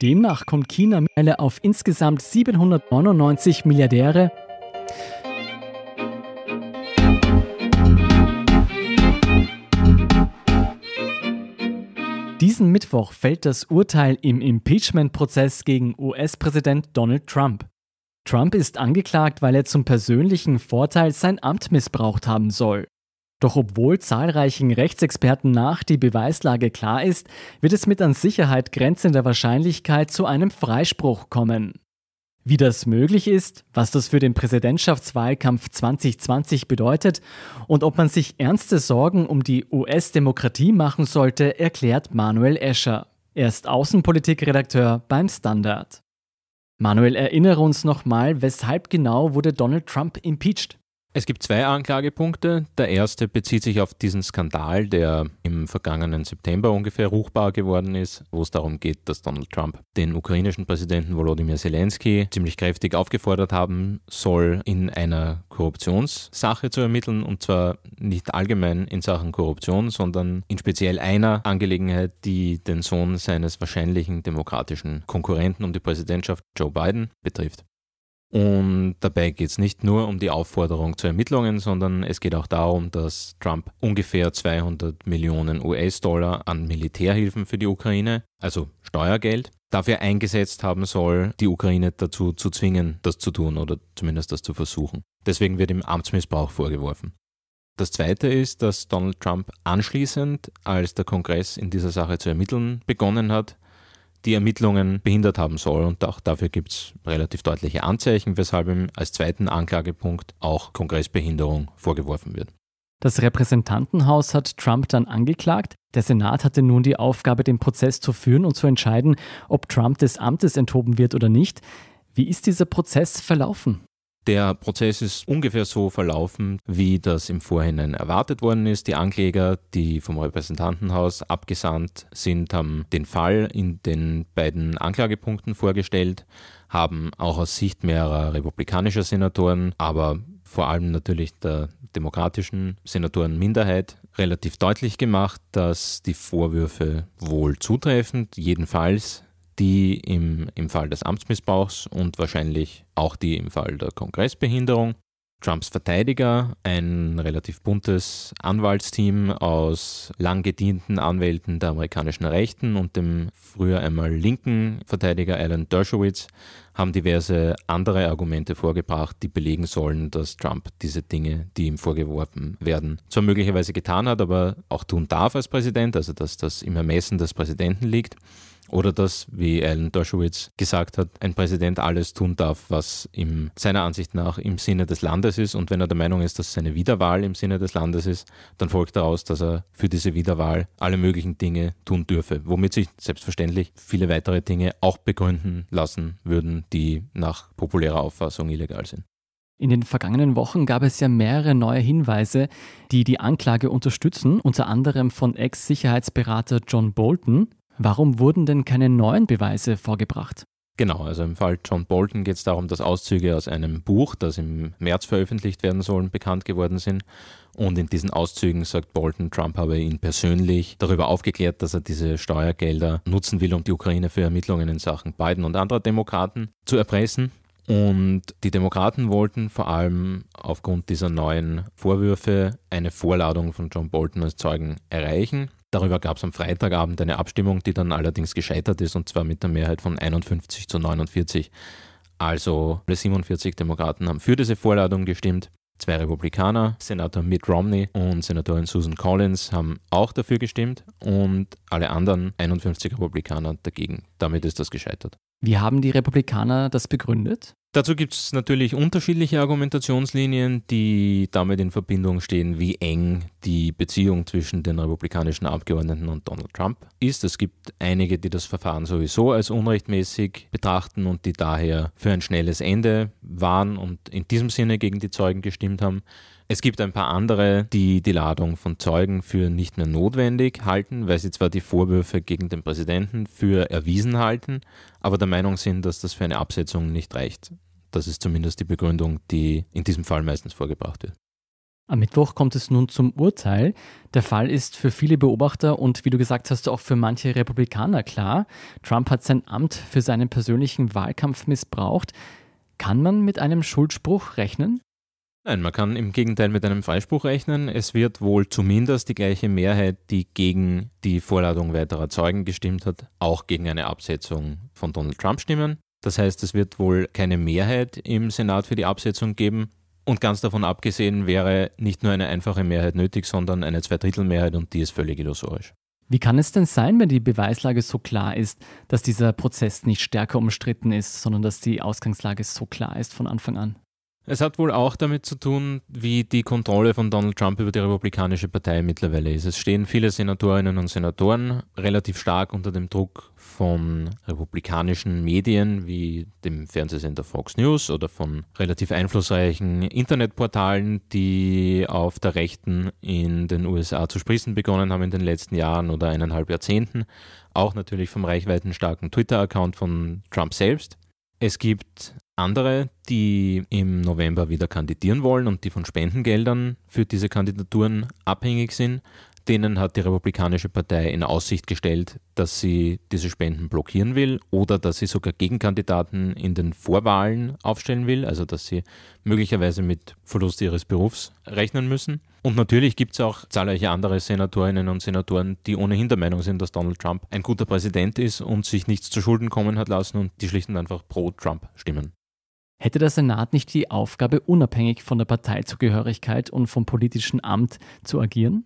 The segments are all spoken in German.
Demnach kommt China mittlerweile auf insgesamt 799 Milliardäre. Diesen Mittwoch fällt das Urteil im Impeachment-Prozess gegen US-Präsident Donald Trump. Trump ist angeklagt, weil er zum persönlichen Vorteil sein Amt missbraucht haben soll. Doch obwohl zahlreichen Rechtsexperten nach die Beweislage klar ist, wird es mit an Sicherheit grenzender Wahrscheinlichkeit zu einem Freispruch kommen. Wie das möglich ist, was das für den Präsidentschaftswahlkampf 2020 bedeutet und ob man sich ernste Sorgen um die US-Demokratie machen sollte, erklärt Manuel Escher. Er ist Außenpolitikredakteur beim Standard. Manuel, erinnere uns nochmal, weshalb genau wurde Donald Trump impeached? Es gibt zwei Anklagepunkte. Der erste bezieht sich auf diesen Skandal, der im vergangenen September ungefähr ruchbar geworden ist, wo es darum geht, dass Donald Trump den ukrainischen Präsidenten Volodymyr Zelensky ziemlich kräftig aufgefordert haben soll, in einer Korruptionssache zu ermitteln und zwar nicht allgemein in Sachen Korruption, sondern in speziell einer Angelegenheit, die den Sohn seines wahrscheinlichen demokratischen Konkurrenten um die Präsidentschaft Joe Biden betrifft. Und dabei geht es nicht nur um die Aufforderung zu Ermittlungen, sondern es geht auch darum, dass Trump ungefähr 200 Millionen US-Dollar an Militärhilfen für die Ukraine, also Steuergeld, dafür eingesetzt haben soll, die Ukraine dazu zu zwingen, das zu tun oder zumindest das zu versuchen. Deswegen wird ihm Amtsmissbrauch vorgeworfen. Das Zweite ist, dass Donald Trump anschließend, als der Kongress in dieser Sache zu ermitteln begonnen hat, die Ermittlungen behindert haben soll. Und auch dafür gibt es relativ deutliche Anzeichen, weshalb ihm als zweiten Anklagepunkt auch Kongressbehinderung vorgeworfen wird. Das Repräsentantenhaus hat Trump dann angeklagt. Der Senat hatte nun die Aufgabe, den Prozess zu führen und zu entscheiden, ob Trump des Amtes enthoben wird oder nicht. Wie ist dieser Prozess verlaufen? Der Prozess ist ungefähr so verlaufen, wie das im Vorhinein erwartet worden ist. Die Ankläger, die vom Repräsentantenhaus abgesandt sind, haben den Fall in den beiden Anklagepunkten vorgestellt, haben auch aus Sicht mehrerer republikanischer Senatoren, aber vor allem natürlich der demokratischen Senatorenminderheit relativ deutlich gemacht, dass die Vorwürfe wohl zutreffend, jedenfalls die im, im Fall des Amtsmissbrauchs und wahrscheinlich auch die im Fall der Kongressbehinderung. Trumps Verteidiger, ein relativ buntes Anwaltsteam aus lang gedienten Anwälten der amerikanischen Rechten und dem früher einmal linken Verteidiger Alan Dershowitz, haben diverse andere Argumente vorgebracht, die belegen sollen, dass Trump diese Dinge, die ihm vorgeworfen werden, zwar möglicherweise getan hat, aber auch tun darf als Präsident, also dass das im Ermessen des Präsidenten liegt. Oder dass, wie Alan Dershowitz gesagt hat, ein Präsident alles tun darf, was ihm seiner Ansicht nach im Sinne des Landes ist. Und wenn er der Meinung ist, dass seine Wiederwahl im Sinne des Landes ist, dann folgt daraus, dass er für diese Wiederwahl alle möglichen Dinge tun dürfe. Womit sich selbstverständlich viele weitere Dinge auch begründen lassen würden, die nach populärer Auffassung illegal sind. In den vergangenen Wochen gab es ja mehrere neue Hinweise, die die Anklage unterstützen, unter anderem von Ex-Sicherheitsberater John Bolton. Warum wurden denn keine neuen Beweise vorgebracht? Genau, also im Fall John Bolton geht es darum, dass Auszüge aus einem Buch, das im März veröffentlicht werden soll, bekannt geworden sind. Und in diesen Auszügen sagt Bolton, Trump habe ihn persönlich darüber aufgeklärt, dass er diese Steuergelder nutzen will, um die Ukraine für Ermittlungen in Sachen Biden und anderer Demokraten zu erpressen. Und die Demokraten wollten vor allem aufgrund dieser neuen Vorwürfe eine Vorladung von John Bolton als Zeugen erreichen. Darüber gab es am Freitagabend eine Abstimmung, die dann allerdings gescheitert ist, und zwar mit der Mehrheit von 51 zu 49. Also alle 47 Demokraten haben für diese Vorladung gestimmt. Zwei Republikaner, Senator Mitt Romney und Senatorin Susan Collins, haben auch dafür gestimmt und alle anderen 51 Republikaner dagegen. Damit ist das gescheitert. Wie haben die Republikaner das begründet? Dazu gibt es natürlich unterschiedliche Argumentationslinien, die damit in Verbindung stehen, wie eng die Beziehung zwischen den republikanischen Abgeordneten und Donald Trump ist. Es gibt einige, die das Verfahren sowieso als unrechtmäßig betrachten und die daher für ein schnelles Ende waren und in diesem Sinne gegen die Zeugen gestimmt haben. Es gibt ein paar andere, die die Ladung von Zeugen für nicht mehr notwendig halten, weil sie zwar die Vorwürfe gegen den Präsidenten für erwiesen halten, aber der Meinung sind, dass das für eine Absetzung nicht reicht. Das ist zumindest die Begründung, die in diesem Fall meistens vorgebracht wird. Am Mittwoch kommt es nun zum Urteil. Der Fall ist für viele Beobachter und wie du gesagt hast, auch für manche Republikaner klar. Trump hat sein Amt für seinen persönlichen Wahlkampf missbraucht. Kann man mit einem Schuldspruch rechnen? Nein, man kann im Gegenteil mit einem Freispruch rechnen. Es wird wohl zumindest die gleiche Mehrheit, die gegen die Vorladung weiterer Zeugen gestimmt hat, auch gegen eine Absetzung von Donald Trump stimmen. Das heißt, es wird wohl keine Mehrheit im Senat für die Absetzung geben. Und ganz davon abgesehen wäre nicht nur eine einfache Mehrheit nötig, sondern eine Zweidrittelmehrheit und die ist völlig illusorisch. Wie kann es denn sein, wenn die Beweislage so klar ist, dass dieser Prozess nicht stärker umstritten ist, sondern dass die Ausgangslage so klar ist von Anfang an? Es hat wohl auch damit zu tun, wie die Kontrolle von Donald Trump über die Republikanische Partei mittlerweile ist. Es stehen viele Senatorinnen und Senatoren relativ stark unter dem Druck von republikanischen Medien wie dem Fernsehsender Fox News oder von relativ einflussreichen Internetportalen, die auf der Rechten in den USA zu sprießen begonnen haben in den letzten Jahren oder eineinhalb Jahrzehnten. Auch natürlich vom reichweitenstarken Twitter-Account von Trump selbst. Es gibt andere, die im November wieder kandidieren wollen und die von Spendengeldern für diese Kandidaturen abhängig sind. Denen hat die Republikanische Partei in Aussicht gestellt, dass sie diese Spenden blockieren will oder dass sie sogar Gegenkandidaten in den Vorwahlen aufstellen will, also dass sie möglicherweise mit Verlust ihres Berufs rechnen müssen. Und natürlich gibt es auch zahlreiche andere Senatorinnen und Senatoren, die ohnehin der Meinung sind, dass Donald Trump ein guter Präsident ist und sich nichts zu Schulden kommen hat lassen und die schlicht und einfach pro Trump stimmen. Hätte der Senat nicht die Aufgabe, unabhängig von der Parteizugehörigkeit und vom politischen Amt zu agieren?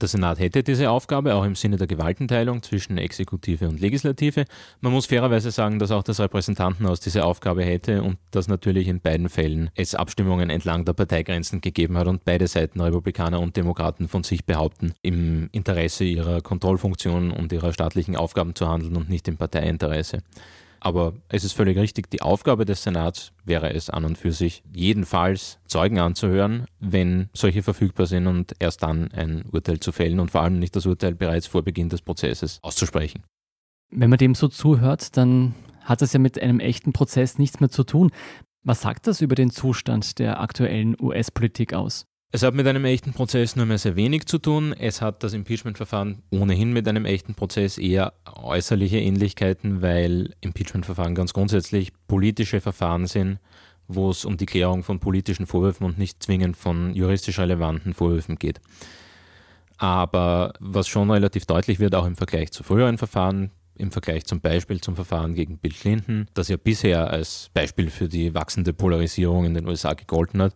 Der Senat hätte diese Aufgabe auch im Sinne der Gewaltenteilung zwischen Exekutive und Legislative. Man muss fairerweise sagen, dass auch das Repräsentantenhaus diese Aufgabe hätte und dass natürlich in beiden Fällen es Abstimmungen entlang der Parteigrenzen gegeben hat und beide Seiten, Republikaner und Demokraten, von sich behaupten, im Interesse ihrer Kontrollfunktion und ihrer staatlichen Aufgaben zu handeln und nicht im Parteiinteresse. Aber es ist völlig richtig, die Aufgabe des Senats wäre es an und für sich, jedenfalls Zeugen anzuhören, wenn solche verfügbar sind und erst dann ein Urteil zu fällen und vor allem nicht das Urteil bereits vor Beginn des Prozesses auszusprechen. Wenn man dem so zuhört, dann hat es ja mit einem echten Prozess nichts mehr zu tun. Was sagt das über den Zustand der aktuellen US-Politik aus? Es hat mit einem echten Prozess nur mehr sehr wenig zu tun. Es hat das Impeachment-Verfahren ohnehin mit einem echten Prozess eher äußerliche Ähnlichkeiten, weil Impeachment-Verfahren ganz grundsätzlich politische Verfahren sind, wo es um die Klärung von politischen Vorwürfen und nicht zwingend von juristisch relevanten Vorwürfen geht. Aber was schon relativ deutlich wird, auch im Vergleich zu früheren Verfahren, im Vergleich zum Beispiel zum Verfahren gegen Bill Clinton, das ja bisher als Beispiel für die wachsende Polarisierung in den USA gegolten hat,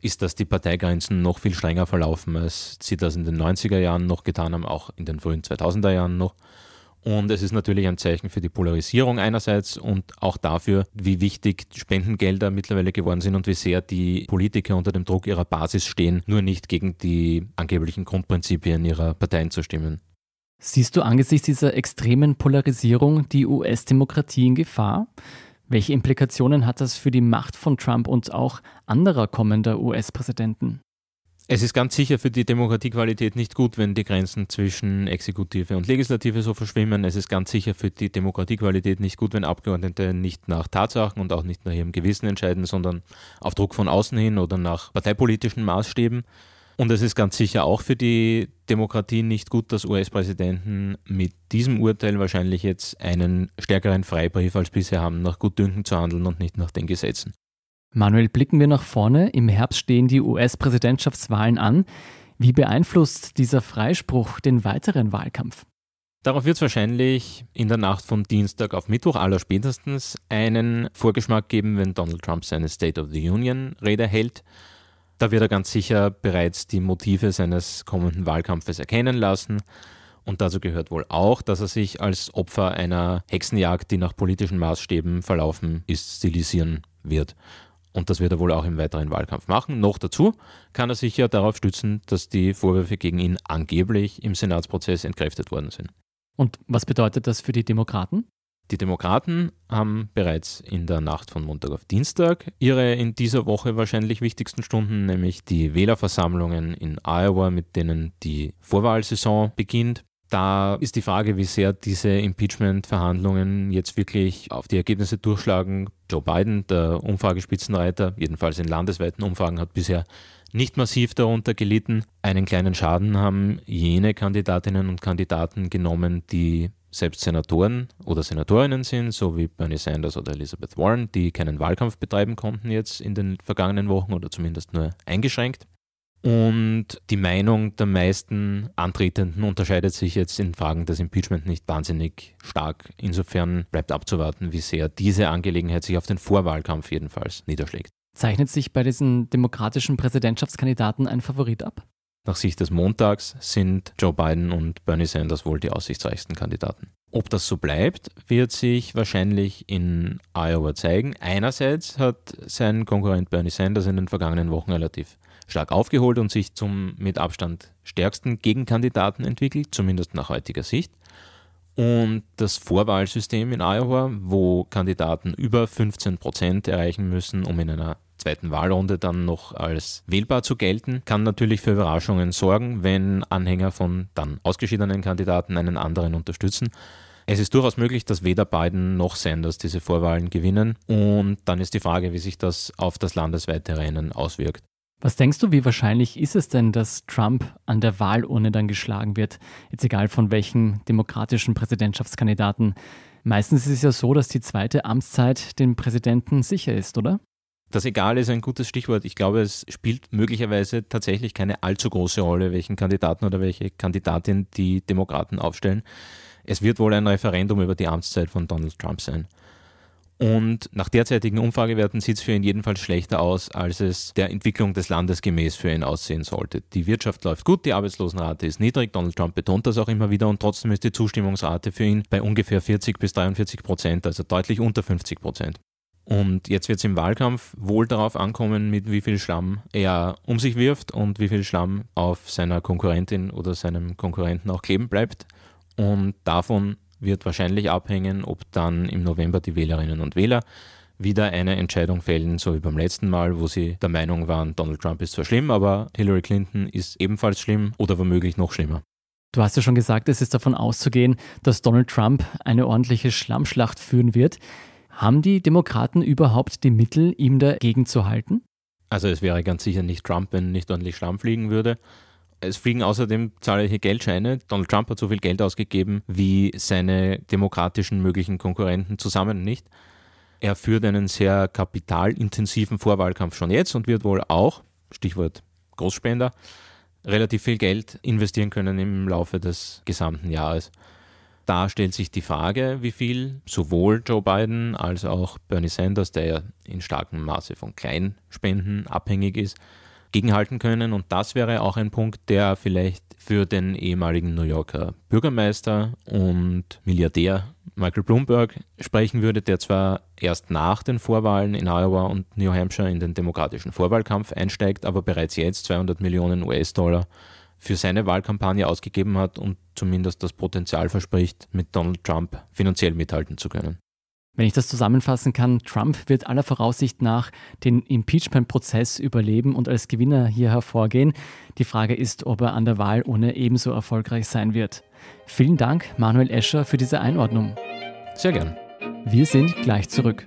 ist, dass die Parteigrenzen noch viel strenger verlaufen, als sie das in den 90er Jahren noch getan haben, auch in den frühen 2000er Jahren noch. Und es ist natürlich ein Zeichen für die Polarisierung einerseits und auch dafür, wie wichtig Spendengelder mittlerweile geworden sind und wie sehr die Politiker unter dem Druck ihrer Basis stehen, nur nicht gegen die angeblichen Grundprinzipien ihrer Parteien zu stimmen. Siehst du angesichts dieser extremen Polarisierung die US-Demokratie in Gefahr? Welche Implikationen hat das für die Macht von Trump und auch anderer kommender US-Präsidenten? Es ist ganz sicher für die Demokratiequalität nicht gut, wenn die Grenzen zwischen Exekutive und Legislative so verschwimmen. Es ist ganz sicher für die Demokratiequalität nicht gut, wenn Abgeordnete nicht nach Tatsachen und auch nicht nach ihrem Gewissen entscheiden, sondern auf Druck von außen hin oder nach parteipolitischen Maßstäben. Und es ist ganz sicher auch für die Demokratie nicht gut, dass US-Präsidenten mit diesem Urteil wahrscheinlich jetzt einen stärkeren Freibrief als bisher haben, nach Gutdünken zu handeln und nicht nach den Gesetzen. Manuel, blicken wir nach vorne. Im Herbst stehen die US-Präsidentschaftswahlen an. Wie beeinflusst dieser Freispruch den weiteren Wahlkampf? Darauf wird es wahrscheinlich in der Nacht von Dienstag auf Mittwoch aller spätestens einen Vorgeschmack geben, wenn Donald Trump seine State of the Union Rede hält. Da wird er ganz sicher bereits die Motive seines kommenden Wahlkampfes erkennen lassen. Und dazu gehört wohl auch, dass er sich als Opfer einer Hexenjagd, die nach politischen Maßstäben verlaufen ist, stilisieren wird. Und das wird er wohl auch im weiteren Wahlkampf machen. Noch dazu kann er sich ja darauf stützen, dass die Vorwürfe gegen ihn angeblich im Senatsprozess entkräftet worden sind. Und was bedeutet das für die Demokraten? Die Demokraten haben bereits in der Nacht von Montag auf Dienstag ihre in dieser Woche wahrscheinlich wichtigsten Stunden, nämlich die Wählerversammlungen in Iowa, mit denen die Vorwahlsaison beginnt. Da ist die Frage, wie sehr diese Impeachment-Verhandlungen jetzt wirklich auf die Ergebnisse durchschlagen. Joe Biden, der Umfragespitzenreiter, jedenfalls in landesweiten Umfragen, hat bisher nicht massiv darunter gelitten. Einen kleinen Schaden haben jene Kandidatinnen und Kandidaten genommen, die selbst Senatoren oder Senatorinnen sind, so wie Bernie Sanders oder Elizabeth Warren, die keinen Wahlkampf betreiben konnten jetzt in den vergangenen Wochen oder zumindest nur eingeschränkt. Und die Meinung der meisten Antretenden unterscheidet sich jetzt in Fragen des Impeachment nicht wahnsinnig stark. Insofern bleibt abzuwarten, wie sehr diese Angelegenheit sich auf den Vorwahlkampf jedenfalls niederschlägt. Zeichnet sich bei diesen demokratischen Präsidentschaftskandidaten ein Favorit ab? Nach Sicht des Montags sind Joe Biden und Bernie Sanders wohl die aussichtsreichsten Kandidaten. Ob das so bleibt, wird sich wahrscheinlich in Iowa zeigen. Einerseits hat sein Konkurrent Bernie Sanders in den vergangenen Wochen relativ stark aufgeholt und sich zum mit Abstand stärksten Gegenkandidaten entwickelt, zumindest nach heutiger Sicht. Und das Vorwahlsystem in Iowa, wo Kandidaten über 15 Prozent erreichen müssen, um in einer zweiten Wahlrunde dann noch als wählbar zu gelten, kann natürlich für Überraschungen sorgen, wenn Anhänger von dann ausgeschiedenen Kandidaten einen anderen unterstützen. Es ist durchaus möglich, dass weder Biden noch Sanders diese Vorwahlen gewinnen und dann ist die Frage, wie sich das auf das landesweite Rennen auswirkt. Was denkst du, wie wahrscheinlich ist es denn, dass Trump an der Wahlurne dann geschlagen wird? Jetzt egal von welchem demokratischen Präsidentschaftskandidaten. Meistens ist es ja so, dass die zweite Amtszeit dem Präsidenten sicher ist, oder? Das Egal ist ein gutes Stichwort. Ich glaube, es spielt möglicherweise tatsächlich keine allzu große Rolle, welchen Kandidaten oder welche Kandidatin die Demokraten aufstellen. Es wird wohl ein Referendum über die Amtszeit von Donald Trump sein. Und nach derzeitigen Umfragewerten sieht es für ihn jedenfalls schlechter aus, als es der Entwicklung des Landes gemäß für ihn aussehen sollte. Die Wirtschaft läuft gut, die Arbeitslosenrate ist niedrig, Donald Trump betont das auch immer wieder und trotzdem ist die Zustimmungsrate für ihn bei ungefähr 40 bis 43 Prozent, also deutlich unter 50 Prozent. Und jetzt wird es im Wahlkampf wohl darauf ankommen, mit wie viel Schlamm er um sich wirft und wie viel Schlamm auf seiner Konkurrentin oder seinem Konkurrenten auch kleben bleibt. Und davon wird wahrscheinlich abhängen, ob dann im November die Wählerinnen und Wähler wieder eine Entscheidung fällen, so wie beim letzten Mal, wo sie der Meinung waren, Donald Trump ist zwar schlimm, aber Hillary Clinton ist ebenfalls schlimm oder womöglich noch schlimmer. Du hast ja schon gesagt, es ist davon auszugehen, dass Donald Trump eine ordentliche Schlammschlacht führen wird. Haben die Demokraten überhaupt die Mittel, ihm dagegen zu halten? Also es wäre ganz sicher nicht Trump, wenn nicht ordentlich Schlamm fliegen würde. Es fliegen außerdem zahlreiche Geldscheine. Donald Trump hat so viel Geld ausgegeben wie seine demokratischen möglichen Konkurrenten zusammen nicht. Er führt einen sehr kapitalintensiven Vorwahlkampf schon jetzt und wird wohl auch, Stichwort Großspender, relativ viel Geld investieren können im Laufe des gesamten Jahres. Da stellt sich die Frage, wie viel sowohl Joe Biden als auch Bernie Sanders, der ja in starkem Maße von Kleinspenden abhängig ist, gegenhalten können. Und das wäre auch ein Punkt, der vielleicht für den ehemaligen New Yorker Bürgermeister und Milliardär Michael Bloomberg sprechen würde, der zwar erst nach den Vorwahlen in Iowa und New Hampshire in den demokratischen Vorwahlkampf einsteigt, aber bereits jetzt 200 Millionen US-Dollar für seine Wahlkampagne ausgegeben hat und zumindest das Potenzial verspricht, mit Donald Trump finanziell mithalten zu können. Wenn ich das zusammenfassen kann, Trump wird aller Voraussicht nach den Impeachment-Prozess überleben und als Gewinner hier hervorgehen. Die Frage ist, ob er an der Wahl ohne ebenso erfolgreich sein wird. Vielen Dank, Manuel Escher, für diese Einordnung. Sehr gern. Wir sind gleich zurück.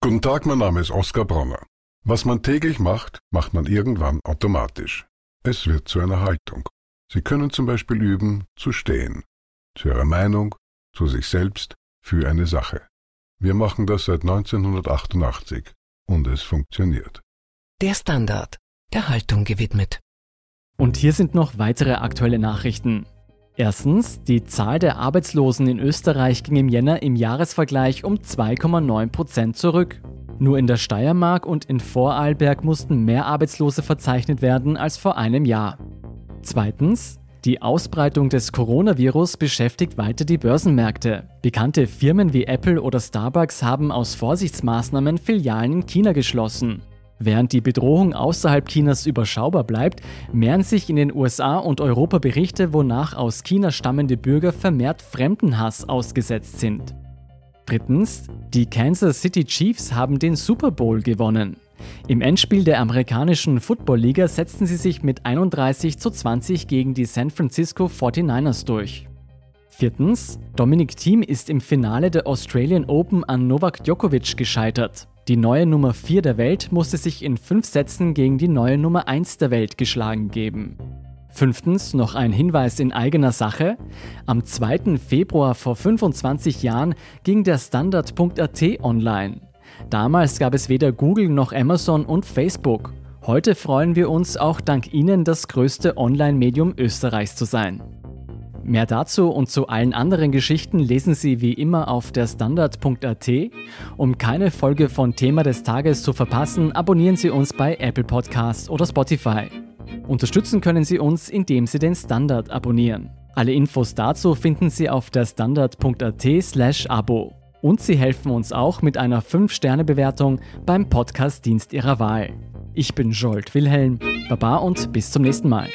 Guten Tag, mein Name ist Oskar Bronner. Was man täglich macht, macht man irgendwann automatisch. Es wird zu einer Haltung. Sie können zum Beispiel üben, zu stehen, zu Ihrer Meinung, zu sich selbst, für eine Sache. Wir machen das seit 1988 und es funktioniert. Der Standard, der Haltung gewidmet. Und hier sind noch weitere aktuelle Nachrichten. Erstens, die Zahl der Arbeitslosen in Österreich ging im Jänner im Jahresvergleich um 2,9 Prozent zurück. Nur in der Steiermark und in Vorarlberg mussten mehr Arbeitslose verzeichnet werden als vor einem Jahr. Zweitens, die Ausbreitung des Coronavirus beschäftigt weiter die Börsenmärkte. Bekannte Firmen wie Apple oder Starbucks haben aus Vorsichtsmaßnahmen Filialen in China geschlossen. Während die Bedrohung außerhalb Chinas überschaubar bleibt, mehren sich in den USA und Europa Berichte, wonach aus China stammende Bürger vermehrt Fremdenhass ausgesetzt sind. Drittens, die Kansas City Chiefs haben den Super Bowl gewonnen. Im Endspiel der amerikanischen Football-Liga setzten sie sich mit 31 zu 20 gegen die San Francisco 49ers durch. Viertens, Dominic Thiem ist im Finale der Australian Open an Novak Djokovic gescheitert. Die neue Nummer 4 der Welt musste sich in fünf Sätzen gegen die neue Nummer 1 der Welt geschlagen geben. Fünftens noch ein Hinweis in eigener Sache. Am 2. Februar vor 25 Jahren ging der Standard.at online. Damals gab es weder Google noch Amazon und Facebook. Heute freuen wir uns auch dank Ihnen das größte Online-Medium Österreichs zu sein. Mehr dazu und zu allen anderen Geschichten lesen Sie wie immer auf der Standard.at. Um keine Folge von Thema des Tages zu verpassen, abonnieren Sie uns bei Apple Podcasts oder Spotify. Unterstützen können Sie uns, indem Sie den Standard abonnieren. Alle Infos dazu finden Sie auf der Standard.at/slash Abo. Und Sie helfen uns auch mit einer 5-Sterne-Bewertung beim Podcast-Dienst Ihrer Wahl. Ich bin Jolt Wilhelm, Baba und bis zum nächsten Mal.